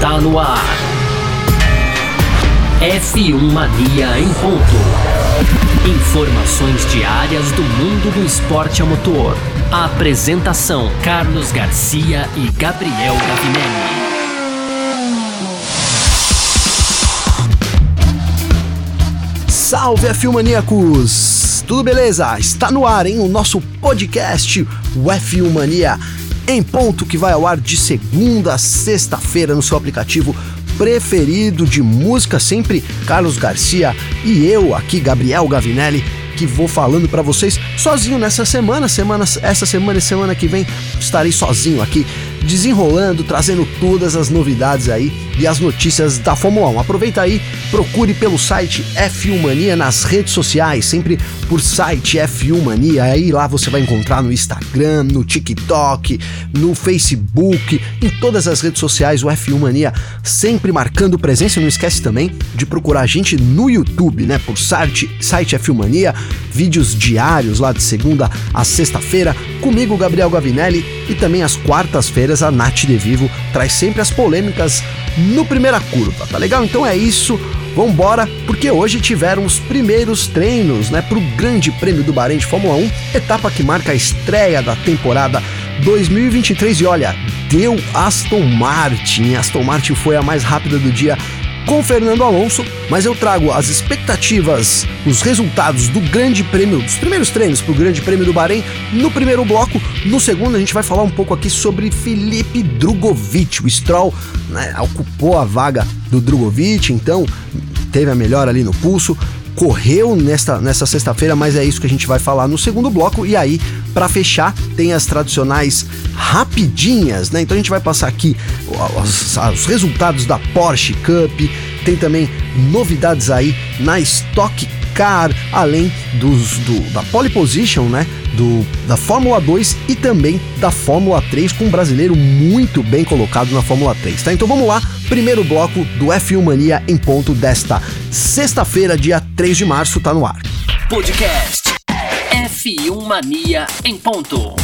Está no ar. F1 Mania em ponto. Informações diárias do mundo do esporte a motor. Apresentação: Carlos Garcia e Gabriel Gavinelli. Salve F1 Maníacos! Tudo beleza? Está no ar, hein? O nosso podcast, o F1 Mania, em ponto que vai ao ar de segunda a sexta-feira no seu aplicativo preferido de música, sempre Carlos Garcia e eu aqui, Gabriel Gavinelli, que vou falando para vocês sozinho nessa semana, semana, essa semana e semana que vem estarei sozinho aqui desenrolando, trazendo todas as novidades aí e as notícias da Fórmula 1. Aproveita aí, procure pelo site F1 Mania nas redes sociais, sempre por site F1 Mania. Aí lá você vai encontrar no Instagram, no TikTok, no Facebook, em todas as redes sociais o F1 Mania sempre marcando presença. Não esquece também de procurar a gente no YouTube, né? Por site, site F1 Mania, vídeos diários lá de segunda a sexta-feira, comigo, Gabriel Gavinelli, e também às quartas-feiras a Nath De Vivo traz sempre as polêmicas no primeira curva, tá legal? Então é isso. Vambora, porque hoje tiveram os primeiros treinos, né, pro Grande Prêmio do Bahrein de Fórmula 1, etapa que marca a estreia da temporada 2023 e olha, deu Aston Martin. Aston Martin foi a mais rápida do dia com Fernando Alonso, mas eu trago as expectativas, os resultados do Grande Prêmio, dos primeiros treinos para o Grande Prêmio do Bahrein no primeiro bloco. No segundo, a gente vai falar um pouco aqui sobre Felipe Drogovic. O Stroll né, ocupou a vaga do Drogovic, então teve a melhor ali no pulso correu nesta, nessa sexta-feira, mas é isso que a gente vai falar no segundo bloco. E aí, para fechar, tem as tradicionais rapidinhas, né? Então a gente vai passar aqui os, os resultados da Porsche Cup, tem também novidades aí na Stock Car, além dos, do, da pole position, né? Do, da Fórmula 2 e também da Fórmula 3, com um brasileiro muito bem colocado na Fórmula 3, tá? Então vamos lá, primeiro bloco do F1 Mania em ponto desta sexta-feira, dia 3 de março, tá no ar. Podcast F1 Mania em ponto.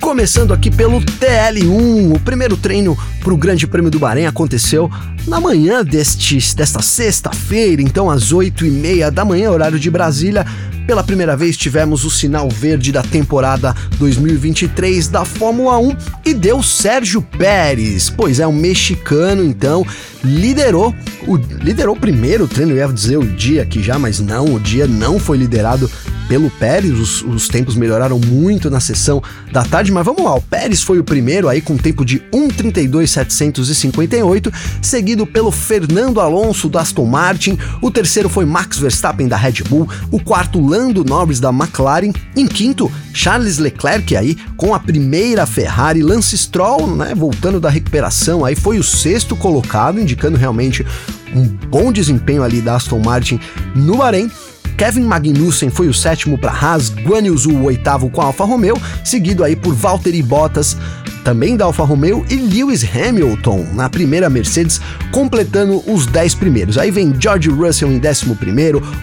Começando aqui pelo TL1, o primeiro treino para o Grande Prêmio do Bahrein aconteceu na manhã deste, desta sexta-feira, então às 8 e meia da manhã, horário de Brasília. Pela primeira vez tivemos o sinal verde da temporada 2023 da Fórmula 1 e deu Sérgio Pérez. Pois é, um mexicano então liderou o liderou o primeiro treino, eu ia dizer o dia aqui já, mas não, o dia não foi liderado pelo Pérez, os, os, tempos melhoraram muito na sessão da tarde, mas vamos lá, o Pérez foi o primeiro aí com tempo de 1:32.758, seguido pelo Fernando Alonso do Aston Martin, o terceiro foi Max Verstappen da Red Bull, o quarto Lando Norris da McLaren, em quinto Charles Leclerc aí com a primeira Ferrari, Lance Stroll, né, voltando da recuperação, aí foi o sexto colocado, indicando realmente um bom desempenho ali da Aston Martin no Bahrein. Kevin Magnussen foi o sétimo para Haas, Guan Zhu o oitavo com a Alfa Romeo, seguido aí por Valtteri Bottas, também da Alfa Romeo, e Lewis Hamilton na primeira Mercedes, completando os 10 primeiros. Aí vem George Russell em 11,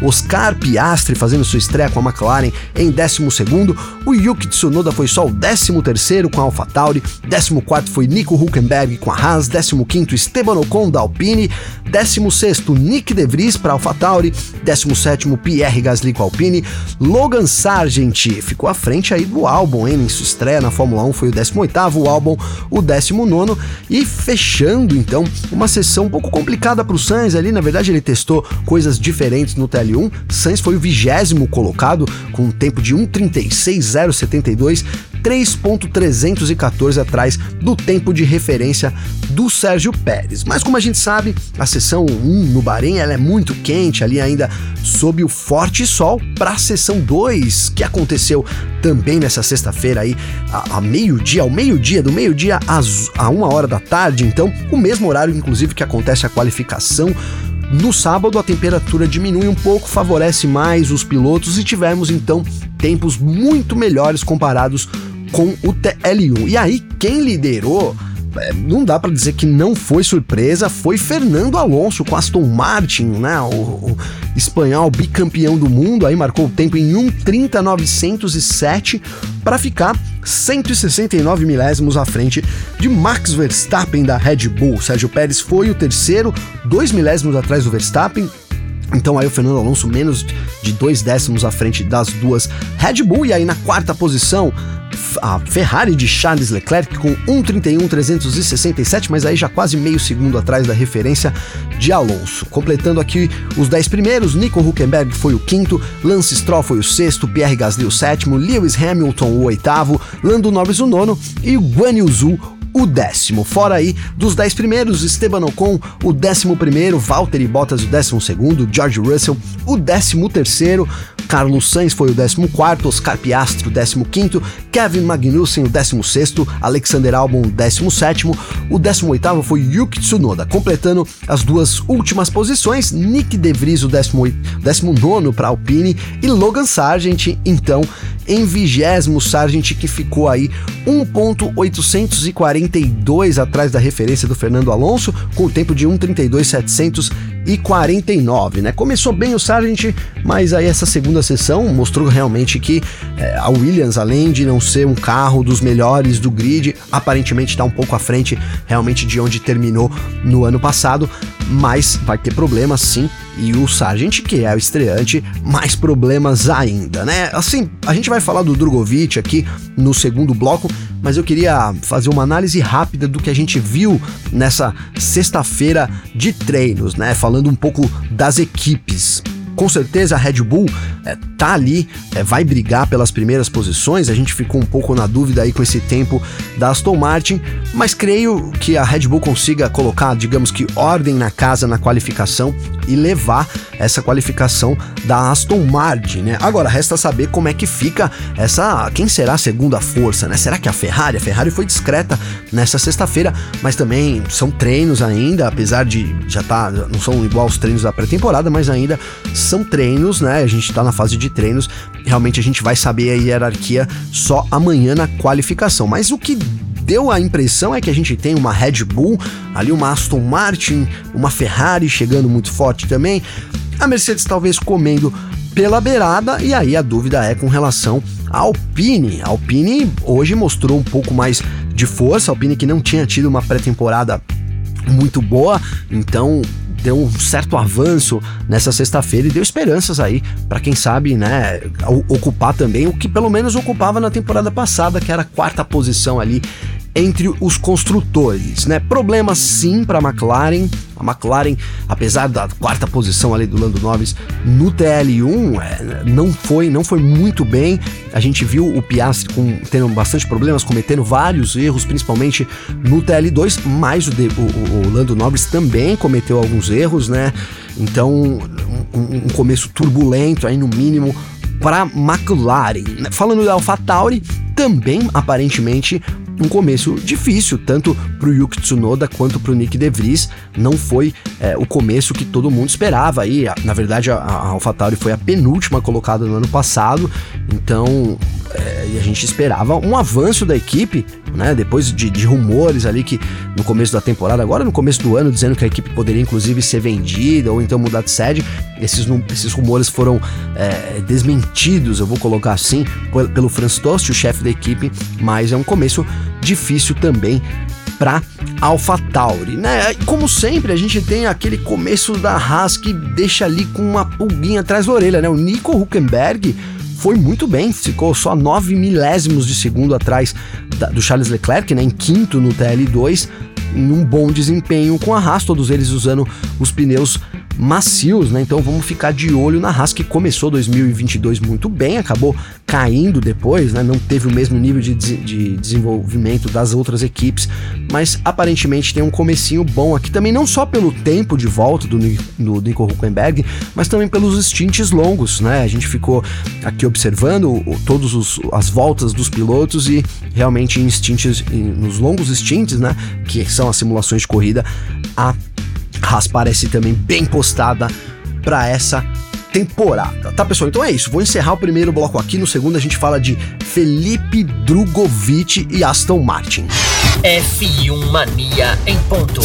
Oscar Piastri fazendo sua estreia com a McLaren em 12, o Yuki Tsunoda foi só o 13 com a AlphaTauri, 14 foi Nico Huckenberg com a Haas, 15 Esteban Ocon da Alpine, 16 Nick De Vries para a AlphaTauri, 17 Pierre Gasly com a Alpine, Logan Sargent ficou à frente aí do álbum, hein? Em sua estreia na Fórmula 1 foi o 18º, álbum o 19 e fechando então uma sessão um pouco complicada para o Sainz ali, na verdade ele testou coisas diferentes no TL1, Sainz foi o vigésimo colocado com um tempo de 1:36.072 3.314 atrás do tempo de referência do Sérgio Pérez. Mas como a gente sabe, a sessão 1 no Bahrein ela é muito quente, ali ainda sob o forte sol, para a sessão 2, que aconteceu também nessa sexta-feira aí, a, a meio-dia, ao meio-dia, do meio-dia a uma hora da tarde, então, o mesmo horário, inclusive, que acontece a qualificação no sábado, a temperatura diminui um pouco, favorece mais os pilotos e tivemos então tempos muito melhores comparados com o TL1. E aí, quem liderou não dá para dizer que não foi surpresa, foi Fernando Alonso com Aston Martin, né? O, o espanhol bicampeão do mundo, aí marcou o tempo em 1:30.907 para ficar 169 milésimos à frente de Max Verstappen da Red Bull. Sérgio Pérez foi o terceiro, dois milésimos atrás do Verstappen, então aí o Fernando Alonso menos de dois décimos à frente das duas Red Bull e aí na quarta posição a Ferrari de Charles Leclerc com 1:31.367, mas aí já quase meio segundo atrás da referência de Alonso. Completando aqui os 10 primeiros, Nico Huckenberg foi o quinto, Lance Stroll foi o sexto, Pierre Gasly o sétimo, Lewis Hamilton o oitavo, Lando Norris o nono e Guan Yu Zhu o décimo. Fora aí, dos dez primeiros, Esteban Ocon, o décimo primeiro, Valtteri Bottas, o décimo segundo, George Russell, o décimo terceiro, Carlos Sainz foi o décimo quarto, Oscar Piastri, o décimo quinto, Kevin Magnussen, o décimo sexto, Alexander Albon, o décimo sétimo, o décimo oitavo foi Yuki Tsunoda, completando as duas últimas posições, Nick De Vries, o décimo, décimo nono para Alpine, e Logan Sargent, então, em vigésimo Sargent, que ficou aí 1.842 atrás da referência do Fernando Alonso, com o tempo de 1.32.749, né? Começou bem o Sargent, mas aí essa segunda sessão mostrou realmente que é, a Williams, além de não ser um carro dos melhores do grid, aparentemente está um pouco à frente realmente de onde terminou no ano passado, mas vai ter problemas sim e o Sargent, que é o estreante, mais problemas ainda, né? Assim, a gente vai falar do Drogovic aqui no segundo bloco, mas eu queria fazer uma análise rápida do que a gente viu nessa sexta-feira de treinos, né? Falando um pouco das equipes com certeza a Red Bull é, tá ali, é, vai brigar pelas primeiras posições. A gente ficou um pouco na dúvida aí com esse tempo da Aston Martin, mas creio que a Red Bull consiga colocar, digamos que, ordem na casa na qualificação e levar essa qualificação da Aston Martin, né? Agora resta saber como é que fica essa, quem será a segunda força, né? Será que a Ferrari? A Ferrari foi discreta nessa sexta-feira, mas também são treinos ainda, apesar de já tá, não são igual os treinos da pré-temporada, mas ainda são treinos, né? A gente tá na fase de treinos, realmente a gente vai saber a hierarquia só amanhã na qualificação. Mas o que deu a impressão é que a gente tem uma Red Bull, ali uma Aston Martin, uma Ferrari chegando muito forte também, a Mercedes talvez comendo pela beirada, e aí a dúvida é com relação à Alpine. A Alpine hoje mostrou um pouco mais de força, a Alpine que não tinha tido uma pré-temporada muito boa, então deu um certo avanço nessa sexta-feira e deu esperanças aí para quem sabe, né, ocupar também o que pelo menos ocupava na temporada passada, que era a quarta posição ali entre os construtores, né? Problemas sim para a McLaren. A McLaren, apesar da quarta posição ali do Lando Norris no TL1, é, não foi não foi muito bem. A gente viu o Piastri com, tendo bastante problemas, cometendo vários erros, principalmente no TL2, mas o, o, o Lando Norris também cometeu alguns erros, né? Então, um, um começo turbulento aí no mínimo para McLaren. Falando da AlphaTauri, também aparentemente um começo difícil, tanto para o Yuki Tsunoda quanto para o Nick De Vries. Não foi é, o começo que todo mundo esperava. Aí, na verdade, a, a AlphaTauri foi a penúltima colocada no ano passado, então é, a gente esperava um avanço da equipe, né? Depois de, de, rumores ali que no começo da temporada, agora no começo do ano, dizendo que a equipe poderia inclusive ser vendida ou então mudar de sede, esses, esses rumores foram é, desmentidos, eu vou colocar assim, pelo Franz Tost, o chefe da equipe, mas é um começo difícil também para AlphaTauri, né? Como sempre, a gente tem aquele começo da Haas que deixa ali com uma pulguinha atrás da orelha, né? O Nico Huckenberg foi muito bem, ficou só 9 milésimos de segundo atrás da, do Charles Leclerc, né? Em quinto no TL2, num bom desempenho com a Haas, todos eles usando os pneus macios, né? Então vamos ficar de olho na Haas que começou 2022 muito bem, acabou caindo depois, né? Não teve o mesmo nível de, de desenvolvimento das outras equipes, mas aparentemente tem um comecinho bom aqui também, não só pelo tempo de volta do, do Nico Huckenberg, mas também pelos stints longos, né? A gente ficou aqui observando todas as voltas dos pilotos e realmente em stints, nos longos stints, né? Que são as simulações de corrida, a Haas parece também bem postada para essa temporada. Tá, pessoal? Então é isso. Vou encerrar o primeiro bloco aqui. No segundo, a gente fala de Felipe Drugovic e Aston Martin. F1 Mania em ponto.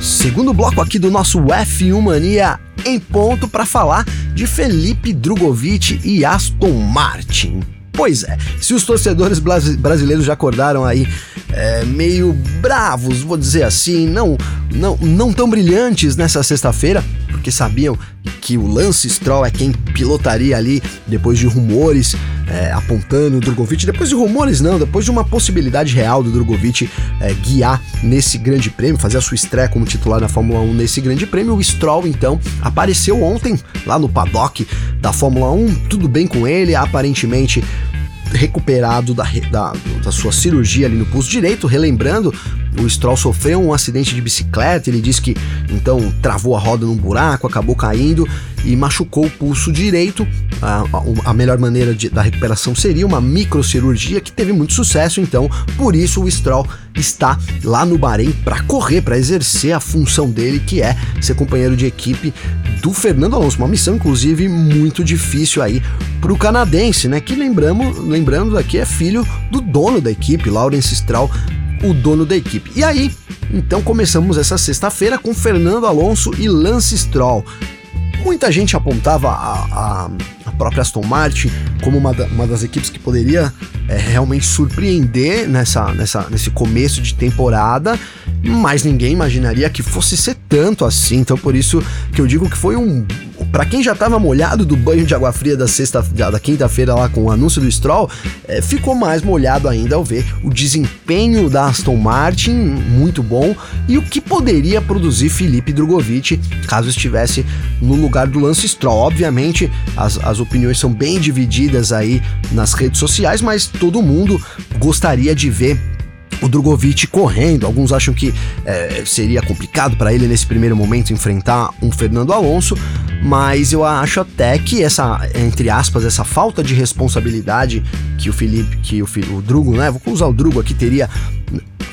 Segundo bloco aqui do nosso F1 Mania em ponto para falar de Felipe Drogovic e Aston Martin. Pois é, se os torcedores brasileiros já acordaram aí é, meio bravos, vou dizer assim, não, não, não tão brilhantes nessa sexta-feira, porque sabiam que o Lance Stroll é quem pilotaria ali depois de rumores é, apontando o Drogovic, depois de rumores não, depois de uma possibilidade real do Drogovic é, guiar nesse grande prêmio, fazer a sua estreia como titular na Fórmula 1 nesse grande prêmio, o Stroll então apareceu ontem lá no paddock da Fórmula 1, tudo bem com ele, aparentemente recuperado da, da, da, sua cirurgia ali no pulso direito, relembrando, o Stroll sofreu um acidente de bicicleta, ele disse que então travou a roda num buraco, acabou caindo e machucou o pulso direito. A, a, a melhor maneira de, da recuperação seria uma microcirurgia que teve muito sucesso, então por isso o Stroll está lá no Bahrein para correr, para exercer a função dele, que é ser companheiro de equipe do Fernando Alonso. Uma missão, inclusive, muito difícil aí para o canadense, né? Que lembramos, lembrando aqui, é filho do dono da equipe, Lawrence Stroll, o dono da equipe. E aí, então começamos essa sexta-feira com Fernando Alonso e Lance Stroll. Muita gente apontava a, a, a própria Aston Martin como uma, da, uma das equipes que poderia é, realmente surpreender nessa, nessa, nesse começo de temporada, mas ninguém imaginaria que fosse ser tanto assim. Então, por isso que eu digo que foi um para quem já estava molhado do banho de água fria da sexta, da quinta-feira lá com o anúncio do Stroll, é, ficou mais molhado ainda ao ver o desempenho da Aston Martin muito bom e o que poderia produzir Felipe Drogovic caso estivesse no lugar do Lance Stroll. Obviamente, as, as opiniões são bem divididas aí nas redes sociais, mas todo mundo gostaria de ver o Drogovic correndo. Alguns acham que é, seria complicado para ele nesse primeiro momento enfrentar um Fernando Alonso, mas eu acho até que essa, entre aspas, essa falta de responsabilidade que o Felipe, que o, o Drugo, né? Vou usar o Drugo aqui, teria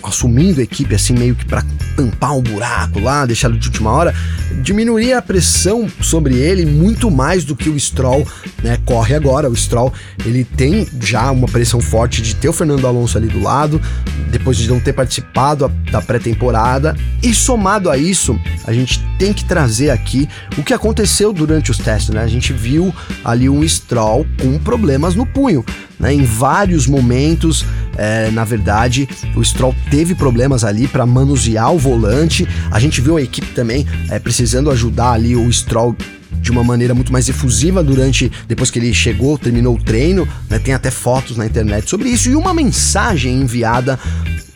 assumindo a equipe assim meio que para tampar um buraco lá, deixá-lo de última hora, diminuiria a pressão sobre ele muito mais do que o Stroll, né, corre agora. O Stroll, ele tem já uma pressão forte de ter o Fernando Alonso ali do lado, depois de não ter participado da pré-temporada, e somado a isso, a gente tem que trazer aqui o que aconteceu durante os testes, né? A gente viu ali um Stroll com problemas no punho. Né? Em vários momentos, é, na verdade, o Stroll teve problemas ali para manusear o volante. A gente viu a equipe também é, precisando ajudar ali o Stroll de uma maneira muito mais efusiva durante depois que ele chegou, terminou o treino, né? Tem até fotos na internet sobre isso e uma mensagem enviada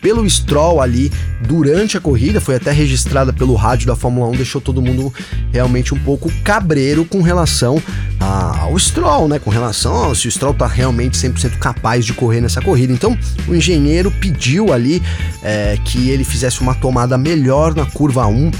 pelo Stroll ali durante a corrida, foi até registrada pelo rádio da Fórmula 1, deixou todo mundo realmente um pouco cabreiro com relação ao Stroll, né? Com relação a se o Stroll tá realmente 100% capaz de correr nessa corrida. Então, o engenheiro pediu ali é, que ele fizesse uma tomada melhor na curva 1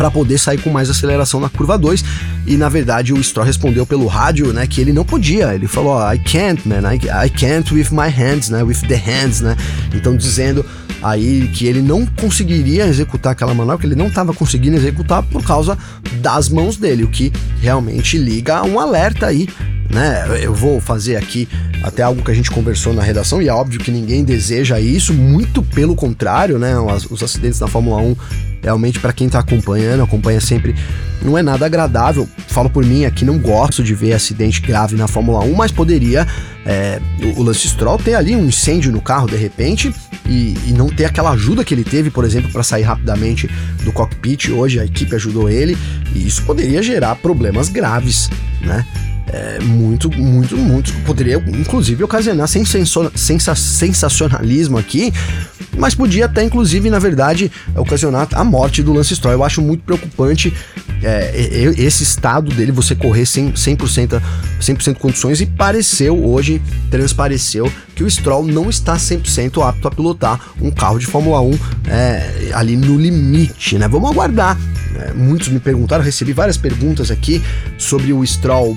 para poder sair com mais aceleração na curva 2. E na verdade o Stroll respondeu pelo rádio, né, que ele não podia. Ele falou: oh, "I can't, man. I, I can't with my hands, né, with the hands, né?" Então dizendo aí que ele não conseguiria executar aquela manobra, que ele não estava conseguindo executar por causa das mãos dele, o que realmente liga um alerta aí né? Eu vou fazer aqui até algo que a gente conversou na redação, e é óbvio que ninguém deseja isso, muito pelo contrário, né? Os, acidentes na Fórmula 1 realmente para quem tá acompanhando, acompanha sempre, não é nada agradável. Falo por mim aqui, não gosto de ver acidente grave na Fórmula 1, mas poderia é, o Lance Stroll ter ali um incêndio no carro de repente e, e não ter aquela ajuda que ele teve, por exemplo, para sair rapidamente do cockpit. Hoje a equipe ajudou ele e isso poderia gerar problemas graves, né? É, muito, muito, muito. Poderia, inclusive, ocasionar sensacionalismo aqui, mas podia até, inclusive, na verdade, ocasionar a morte do Lance Stroll. Eu acho muito preocupante é, esse estado dele, você correr 100%, 100 condições, e pareceu hoje, transpareceu, que o Stroll não está 100% apto a pilotar um carro de Fórmula 1 é, ali no limite, né? Vamos aguardar. É, muitos me perguntaram, recebi várias perguntas aqui sobre o Stroll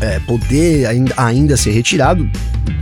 é, poder ainda, ainda ser retirado,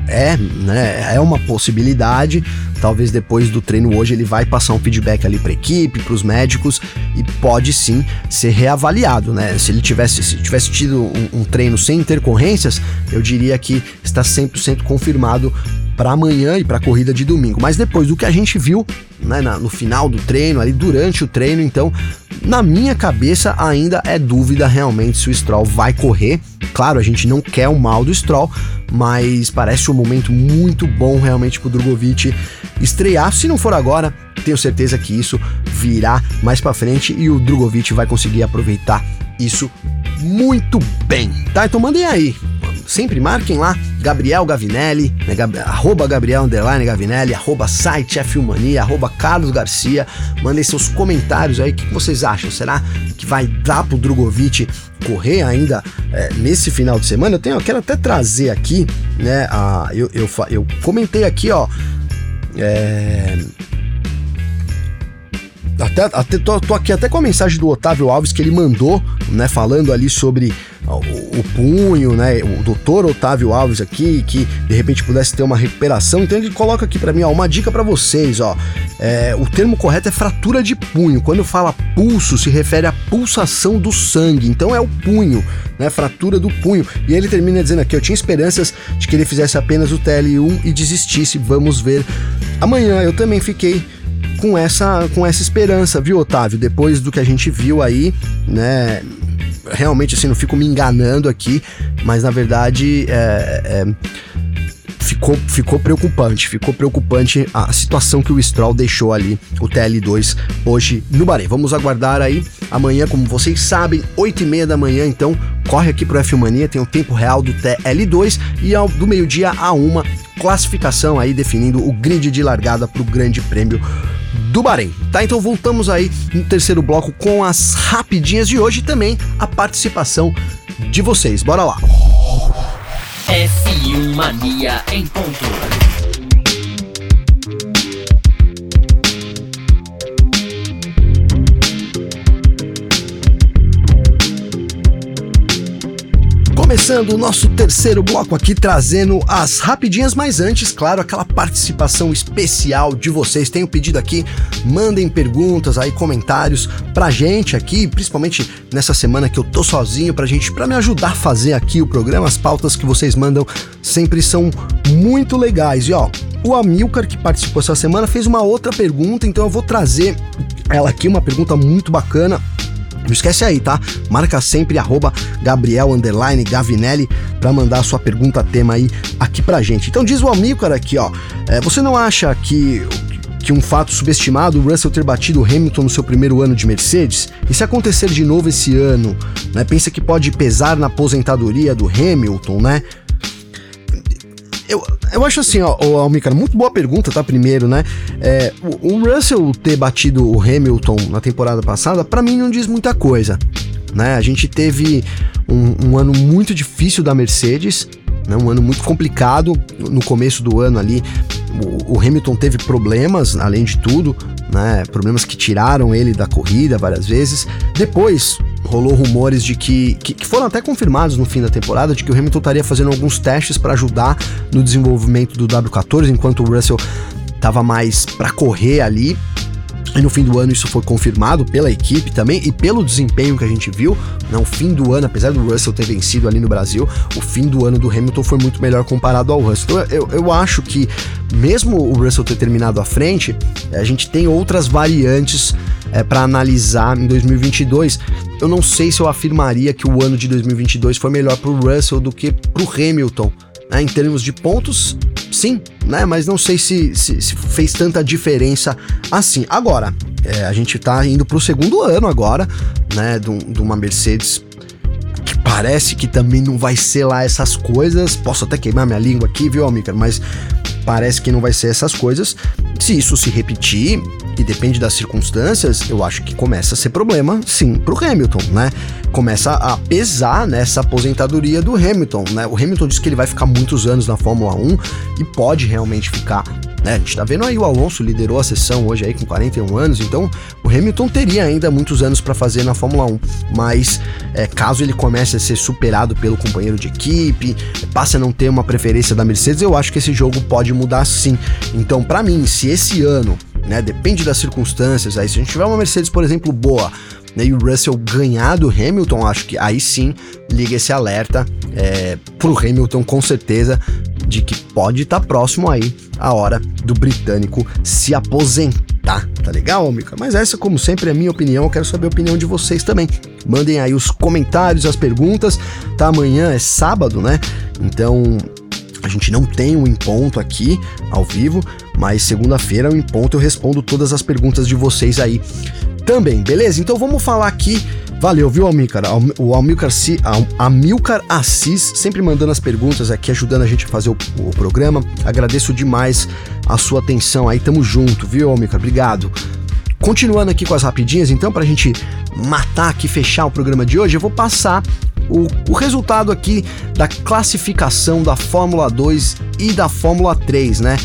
é, né, é uma possibilidade. Talvez depois do treino hoje ele vai passar um feedback ali para a equipe, para os médicos e pode sim ser reavaliado, né? Se ele tivesse, se tivesse tido um, um treino sem intercorrências, eu diria que está 100% confirmado para amanhã e para a corrida de domingo. Mas depois do que a gente viu né, na, no final do treino, ali durante o treino, então, na minha cabeça ainda é dúvida realmente se o Stroll vai correr. Claro, gente não quer o mal do Stroll, mas parece um momento muito bom realmente pro Drogovic estrear. Se não for agora, tenho certeza que isso virá mais para frente e o Drogovic vai conseguir aproveitar isso muito bem, tá? Então mandem aí sempre marquem lá Gabriel Gavinelli, né, Gab, arroba Gabriel Underline Gavinelli, arroba site F-Mania, arroba Carlos Garcia. Mandem seus comentários aí, o que vocês acham? Será que vai dar pro Drogovic correr ainda é, nesse final de semana? Eu, tenho, eu quero até trazer aqui, né, a, eu, eu, eu comentei aqui, ó, é, até, até tô, tô, aqui até com a mensagem do Otávio Alves que ele mandou, né, falando ali sobre o, o punho, né? O doutor Otávio Alves aqui, que de repente pudesse ter uma recuperação. Então ele coloca aqui para mim, ó, uma dica para vocês, ó. É, o termo correto é fratura de punho. Quando fala pulso, se refere à pulsação do sangue. Então é o punho, né? Fratura do punho. E ele termina dizendo aqui: eu tinha esperanças de que ele fizesse apenas o TL1 e desistisse. Vamos ver. Amanhã eu também fiquei com essa com essa esperança, viu, Otávio? Depois do que a gente viu aí, né? realmente assim, não fico me enganando aqui, mas na verdade é, é, ficou, ficou preocupante. Ficou preocupante a situação que o Stroll deixou ali, o TL2, hoje no Bahrein. Vamos aguardar aí amanhã, como vocês sabem, 8 e meia da manhã, então corre aqui pro F-Mania, tem o tempo real do TL2 e ao, do meio-dia a uma classificação aí definindo o grid de largada para o Grande Prêmio do Bahrein. Tá, então voltamos aí no terceiro bloco com as rapidinhas de hoje e também a participação de vocês. Bora lá. F1 Mania em ponto. Começando o nosso terceiro bloco aqui, trazendo as rapidinhas, mas antes, claro, aquela participação especial de vocês. Tenho pedido aqui, mandem perguntas aí, comentários pra gente aqui, principalmente nessa semana que eu tô sozinho, pra gente, pra me ajudar a fazer aqui o programa. As pautas que vocês mandam sempre são muito legais. E ó, o Amilcar, que participou essa semana, fez uma outra pergunta, então eu vou trazer ela aqui, uma pergunta muito bacana não esquece aí, tá? Marca sempre arroba Gabriel Gavinelli para mandar a sua pergunta tema aí aqui pra gente. Então diz o Amícar aqui, ó. É, você não acha que que um fato subestimado, o Russell ter batido Hamilton no seu primeiro ano de Mercedes? E se acontecer de novo esse ano, né? Pensa que pode pesar na aposentadoria do Hamilton, né? Eu, eu acho assim, ó, ó Almicara, muito boa pergunta, tá? Primeiro, né? É, o, o, Russell ter batido o Hamilton na temporada passada, para mim não diz muita coisa. Né? A gente teve um, um ano muito difícil da Mercedes, né? um ano muito complicado. No começo do ano ali, o Hamilton teve problemas, além de tudo, né? Problemas que tiraram ele da corrida várias vezes. Depois, rolou rumores de que, que, que, foram até confirmados no fim da temporada, de que o Hamilton estaria fazendo alguns testes para ajudar no desenvolvimento do W14, enquanto o Russell estava mais para correr ali. E no fim do ano isso foi confirmado pela equipe também e pelo desempenho que a gente viu. No fim do ano, apesar do Russell ter vencido ali no Brasil, o fim do ano do Hamilton foi muito melhor comparado ao Russell. Então eu, eu acho que, mesmo o Russell ter terminado à frente, a gente tem outras variantes é, para analisar em 2022. Eu não sei se eu afirmaria que o ano de 2022 foi melhor para o Russell do que para o Hamilton. Né? Em termos de pontos, sim, né? Mas não sei se, se, se fez tanta diferença assim. Agora, é, a gente está indo para o segundo ano agora, né? De, uma Mercedes que parece que também não vai ser lá essas coisas. Posso até queimar minha língua aqui, viu, amiga? Mas parece que não vai ser essas coisas. Se isso se repetir, e depende das circunstâncias, eu acho que começa a ser problema, sim, pro Hamilton, né? Começa a pesar nessa aposentadoria do Hamilton, né? O Hamilton diz que ele vai ficar muitos anos na Fórmula 1 e pode realmente ficar né? A gente tá vendo aí o Alonso liderou a sessão hoje aí com 41 anos, então o Hamilton teria ainda muitos anos para fazer na Fórmula 1, mas é, caso ele comece a ser superado pelo companheiro de equipe, passe a não ter uma preferência da Mercedes, eu acho que esse jogo pode mudar sim. Então, para mim, se esse ano né? Depende das circunstâncias. Aí, se a gente tiver uma Mercedes, por exemplo, boa, né, e o Russell ganhar do Hamilton, acho que aí sim liga esse alerta é, pro Hamilton com certeza de que pode estar tá próximo aí a hora do britânico se aposentar. Tá legal, Mika? Mas essa, como sempre, é minha opinião. Eu quero saber a opinião de vocês também. Mandem aí os comentários, as perguntas. Tá? Amanhã é sábado, né? Então a gente não tem um em ponto aqui ao vivo, mas segunda-feira, em ponto, eu respondo todas as perguntas de vocês aí também, beleza? Então vamos falar aqui. Valeu, viu, Amilcar? O Amilcar, Amilcar Assis sempre mandando as perguntas aqui, ajudando a gente a fazer o, o programa. Agradeço demais a sua atenção aí, tamo junto, viu, Amilcar? Obrigado. Continuando aqui com as rapidinhas, então, pra gente matar aqui, fechar o programa de hoje, eu vou passar o, o resultado aqui da classificação da Fórmula 2 e da Fórmula 3, né?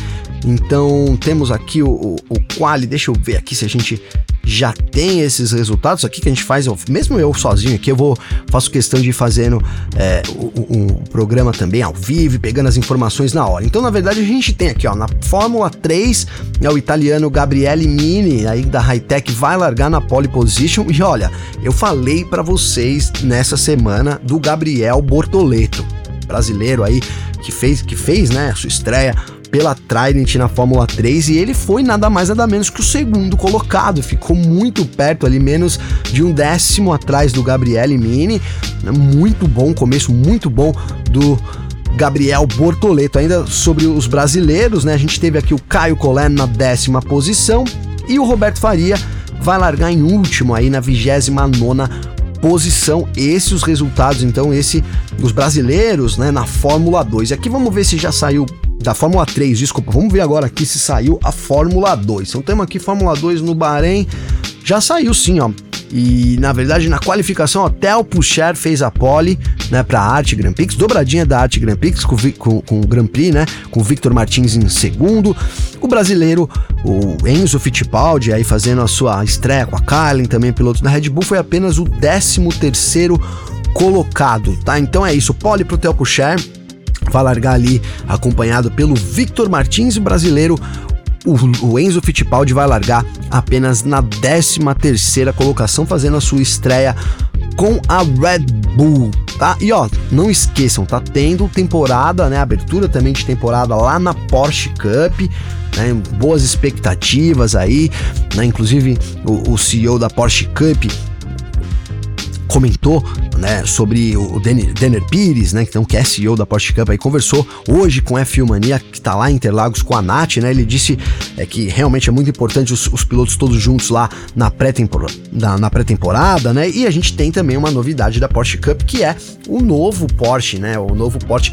Então temos aqui o, o, o quali, deixa eu ver aqui se a gente já tem esses resultados aqui que a gente faz, mesmo eu sozinho aqui, eu vou faço questão de ir fazendo é, um, um, programa também ao vivo, pegando as informações na hora. Então, na verdade, a gente tem aqui, ó, na Fórmula 3, é o italiano Gabriele Mini, aí da Hightech, vai largar na pole position. E olha, eu falei para vocês nessa semana do Gabriel Bortoleto, brasileiro aí, que fez, que fez, né, a sua estreia pela Trident na Fórmula 3 e ele foi nada mais nada menos que o segundo colocado, ficou muito perto ali, menos de um décimo atrás do Gabriele Mini, muito bom, começo muito bom do Gabriel Bortoleto. Ainda sobre os brasileiros, né? A gente teve aqui o Caio Collet na décima posição e o Roberto Faria vai largar em último aí na vigésima nona posição. Esses os resultados, então, esse os brasileiros, né, na Fórmula 2. Aqui vamos ver se já saiu da Fórmula 3, desculpa. Vamos ver agora aqui se saiu a Fórmula 2. Então temos aqui Fórmula 2 no Bahrein. Já saiu sim, ó. E na verdade, na qualificação, até o Pucher fez a pole, né, pra Arte Grand Prix, dobradinha da Arte Grand Prix com, com, com o Grand Prix, né, com o Victor Martins em segundo. O brasileiro, o Enzo Fittipaldi, aí fazendo a sua estreia com a Carlin, também piloto da Red Bull, foi apenas o 13 terceiro colocado, tá? Então é isso, pole pro Theo Pucher vai largar ali acompanhado pelo Victor Martins, brasileiro. O, Enzo Fittipaldi vai largar apenas na 13 terceira colocação, fazendo a sua estreia com a Red Bull, tá? E ó, não esqueçam, tá tendo temporada, né? Abertura também de temporada lá na Porsche Cup. Né, boas expectativas aí, né, inclusive o, o CEO da Porsche Cup comentou né, sobre o Denner, Pires, né, então, que é CEO da Porsche Cup, aí conversou hoje com a F1 Mania, que está lá em Interlagos com a Nath, né, ele disse é, que realmente é muito importante os, os pilotos todos juntos lá na pré-temporada, na, na pré-temporada, né, e a gente tem também uma novidade da Porsche Cup, que é o novo Porsche, né, o novo Porsche,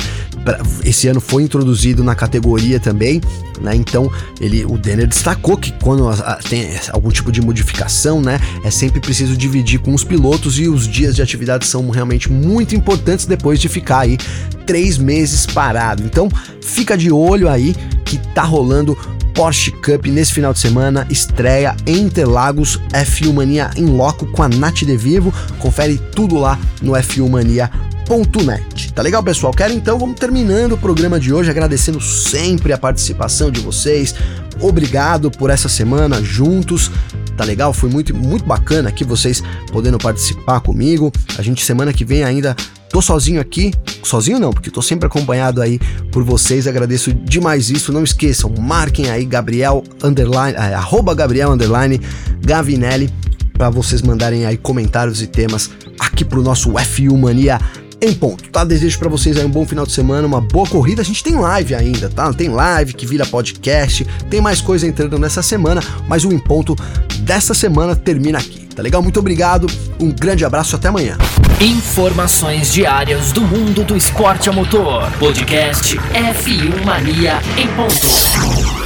esse ano foi introduzido na categoria também, né, então ele, o Denner destacou que quando a, a, tem algum tipo de modificação, né, é sempre preciso dividir com os pilotos e os dias de atividade são realmente muito importantes depois de ficar aí três meses parado. Então fica de olho aí que tá rolando Porsche Cup nesse final de semana, estreia em Interlagos, F1 Mania em loco com a Nath De Vivo. Confere tudo lá no f1mania.net. Tá legal, pessoal? Quero então, vamos terminando o programa de hoje, agradecendo sempre a participação de vocês. Obrigado por essa semana juntos tá legal? Foi muito, muito bacana aqui vocês podendo participar comigo. A gente semana que vem ainda tô sozinho aqui, sozinho não, porque tô sempre acompanhado aí por vocês. Agradeço demais isso. Não esqueçam, marquem aí Gabriel underline, é, arroba Gabriel underline Gavinelli para vocês mandarem aí comentários e temas aqui pro nosso F1 Mania em ponto, tá? Desejo para vocês aí um bom final de semana, uma boa corrida. A gente tem live ainda, tá? Tem live que vira podcast, tem mais coisa entrando nessa semana, mas o em ponto dessa semana termina aqui, tá legal? Muito obrigado, um grande abraço, até amanhã. Informações diárias do mundo do esporte a motor. Podcast F1 Mania em ponto.